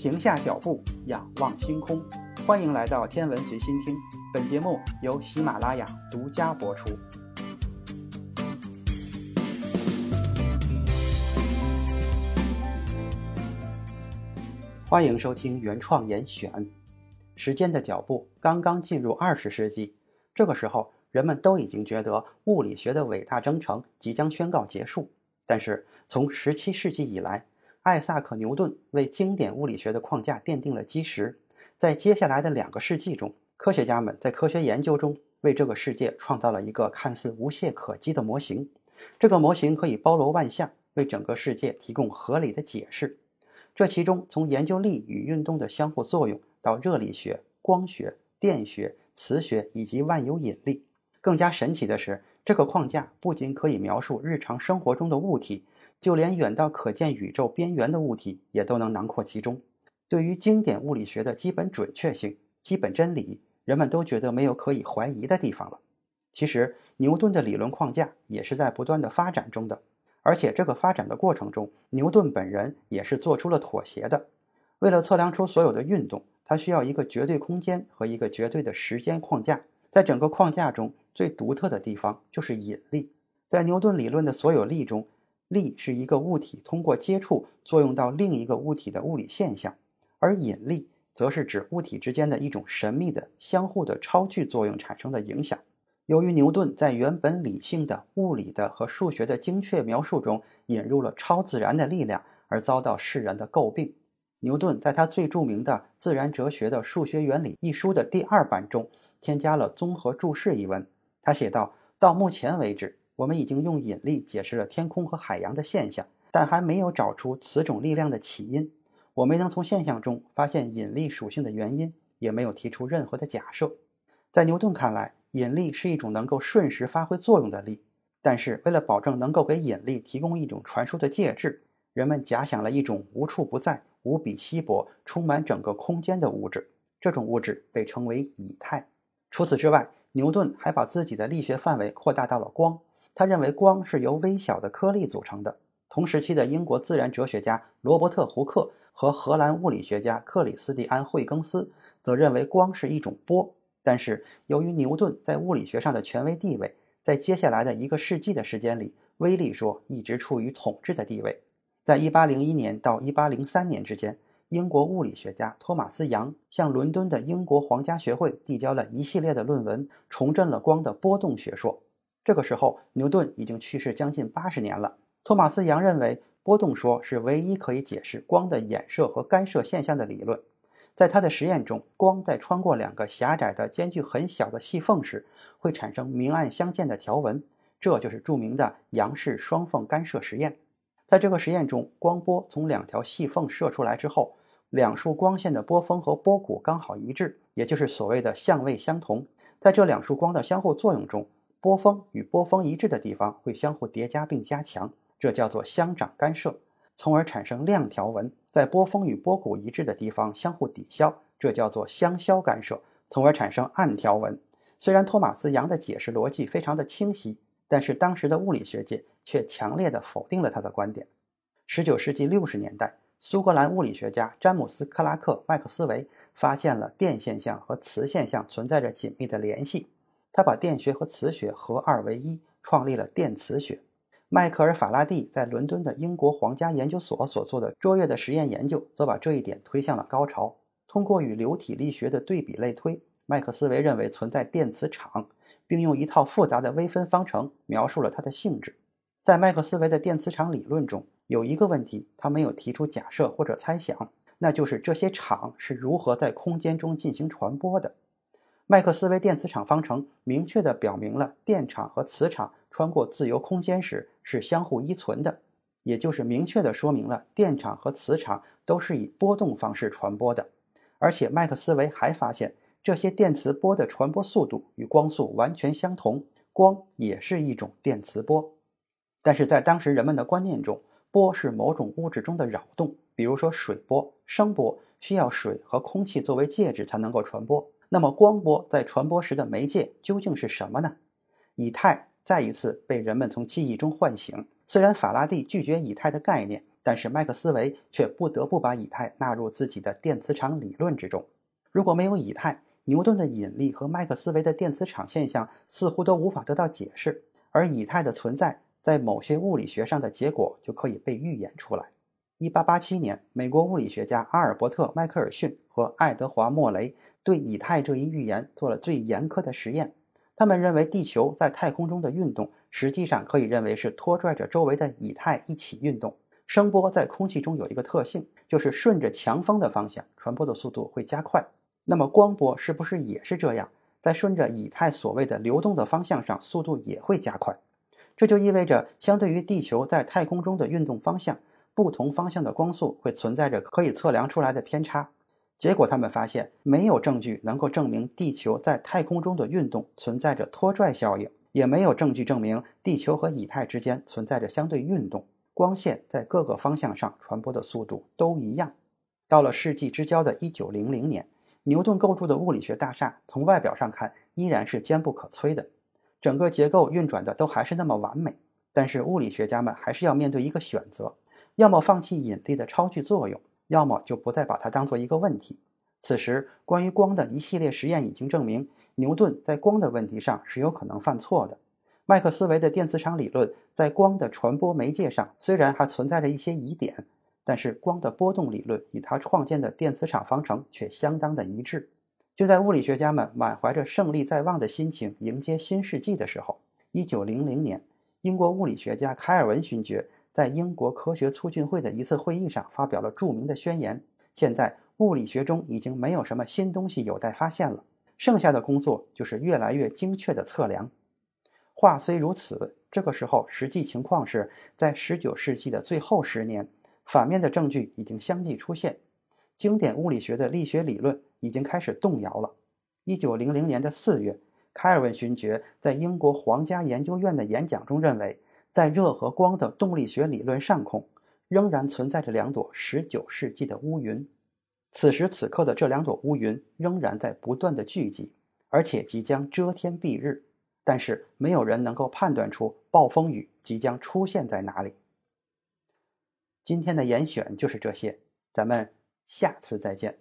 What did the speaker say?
停下脚步，仰望星空。欢迎来到天文随心听，本节目由喜马拉雅独家播出。欢迎收听原创严选。时间的脚步刚刚进入二十世纪，这个时候，人们都已经觉得物理学的伟大征程即将宣告结束。但是，从十七世纪以来，艾萨克·牛顿为经典物理学的框架奠定了基石。在接下来的两个世纪中，科学家们在科学研究中为这个世界创造了一个看似无懈可击的模型。这个模型可以包罗万象，为整个世界提供合理的解释。这其中，从研究力与运动的相互作用，到热力学、光学、电学、磁学以及万有引力。更加神奇的是，这个框架不仅可以描述日常生活中的物体。就连远到可见宇宙边缘的物体也都能囊括其中。对于经典物理学的基本准确性、基本真理，人们都觉得没有可以怀疑的地方了。其实，牛顿的理论框架也是在不断的发展中的，而且这个发展的过程中，牛顿本人也是做出了妥协的。为了测量出所有的运动，他需要一个绝对空间和一个绝对的时间框架。在整个框架中最独特的地方就是引力。在牛顿理论的所有力中，力是一个物体通过接触作用到另一个物体的物理现象，而引力则是指物体之间的一种神秘的相互的超距作用产生的影响。由于牛顿在原本理性的物理的和数学的精确描述中引入了超自然的力量，而遭到世人的诟病。牛顿在他最著名的《自然哲学的数学原理》一书的第二版中添加了综合注释一文，他写道：“到目前为止。”我们已经用引力解释了天空和海洋的现象，但还没有找出此种力量的起因。我没能从现象中发现引力属性的原因，也没有提出任何的假设。在牛顿看来，引力是一种能够瞬时发挥作用的力。但是，为了保证能够给引力提供一种传输的介质，人们假想了一种无处不在、无比稀薄、充满整个空间的物质。这种物质被称为以太。除此之外，牛顿还把自己的力学范围扩大到了光。他认为光是由微小的颗粒组成的。同时期的英国自然哲学家罗伯特·胡克和荷兰物理学家克里斯蒂安·惠更斯则认为光是一种波。但是，由于牛顿在物理学上的权威地位，在接下来的一个世纪的时间里，微粒说一直处于统治的地位。在1801年到1803年之间，英国物理学家托马斯·杨向伦敦的英国皇家学会递交了一系列的论文，重振了光的波动学说。这个时候，牛顿已经去世将近八十年了。托马斯·杨认为，波动说是唯一可以解释光的衍射和干涉现象的理论。在他的实验中，光在穿过两个狭窄的、间距很小的细缝时，会产生明暗相间的条纹，这就是著名的杨氏双缝干涉实验。在这个实验中，光波从两条细缝射出来之后，两束光线的波峰和波谷刚好一致，也就是所谓的相位相同。在这两束光的相互作用中，波峰与波峰一致的地方会相互叠加并加强，这叫做相长干涉，从而产生亮条纹；在波峰与波谷一致的地方相互抵消，这叫做相消干涉，从而产生暗条纹。虽然托马斯·杨的解释逻辑非常的清晰，但是当时的物理学界却强烈的否定了他的观点。19世纪60年代，苏格兰物理学家詹姆斯·克拉克·麦克斯韦发现了电现象和磁现象存在着紧密的联系。他把电学和磁学合二为一，创立了电磁学。迈克尔·法拉第在伦敦的英国皇家研究所所做的卓越的实验研究，则把这一点推向了高潮。通过与流体力学的对比类推，麦克斯韦认为存在电磁场，并用一套复杂的微分方程描述了它的性质。在麦克斯韦的电磁场理论中，有一个问题他没有提出假设或者猜想，那就是这些场是如何在空间中进行传播的。麦克斯韦电磁场方程明确地表明了电场和磁场穿过自由空间时是相互依存的，也就是明确地说明了电场和磁场都是以波动方式传播的。而且麦克斯韦还发现，这些电磁波的传播速度与光速完全相同，光也是一种电磁波。但是在当时人们的观念中，波是某种物质中的扰动，比如说水波、声波，需要水和空气作为介质才能够传播。那么，光波在传播时的媒介究竟是什么呢？以太再一次被人们从记忆中唤醒。虽然法拉第拒绝以太的概念，但是麦克斯韦却不得不把以太纳入自己的电磁场理论之中。如果没有以太，牛顿的引力和麦克斯韦的电磁场现象似乎都无法得到解释，而以太的存在在某些物理学上的结果就可以被预演出来。1887年，美国物理学家阿尔伯特·迈克尔逊和爱德华·莫雷对以太这一预言做了最严苛的实验。他们认为地球在太空中的运动实际上可以认为是拖拽着周围的以太一起运动。声波在空气中有一个特性，就是顺着强风的方向传播的速度会加快。那么光波是不是也是这样，在顺着以太所谓的流动的方向上，速度也会加快？这就意味着，相对于地球在太空中的运动方向，不同方向的光速会存在着可以测量出来的偏差。结果，他们发现没有证据能够证明地球在太空中的运动存在着拖拽效应，也没有证据证明地球和以太之间存在着相对运动。光线在各个方向上传播的速度都一样。到了世纪之交的1900年，牛顿构筑的物理学大厦从外表上看依然是坚不可摧的，整个结构运转的都还是那么完美。但是物理学家们还是要面对一个选择：要么放弃引力的超距作用。要么就不再把它当做一个问题。此时，关于光的一系列实验已经证明，牛顿在光的问题上是有可能犯错的。麦克斯韦的电磁场理论在光的传播媒介上虽然还存在着一些疑点，但是光的波动理论与他创建的电磁场方程却相当的一致。就在物理学家们满怀着胜利在望的心情迎接新世纪的时候，1900年，英国物理学家凯尔文勋爵。在英国科学促进会的一次会议上，发表了著名的宣言：现在物理学中已经没有什么新东西有待发现了，剩下的工作就是越来越精确的测量。话虽如此，这个时候实际情况是在19世纪的最后十年，反面的证据已经相继出现，经典物理学的力学理论已经开始动摇了。1900年的4月，开尔文勋爵在英国皇家研究院的演讲中认为。在热和光的动力学理论上空，仍然存在着两朵19世纪的乌云。此时此刻的这两朵乌云仍然在不断的聚集，而且即将遮天蔽日。但是没有人能够判断出暴风雨即将出现在哪里。今天的严选就是这些，咱们下次再见。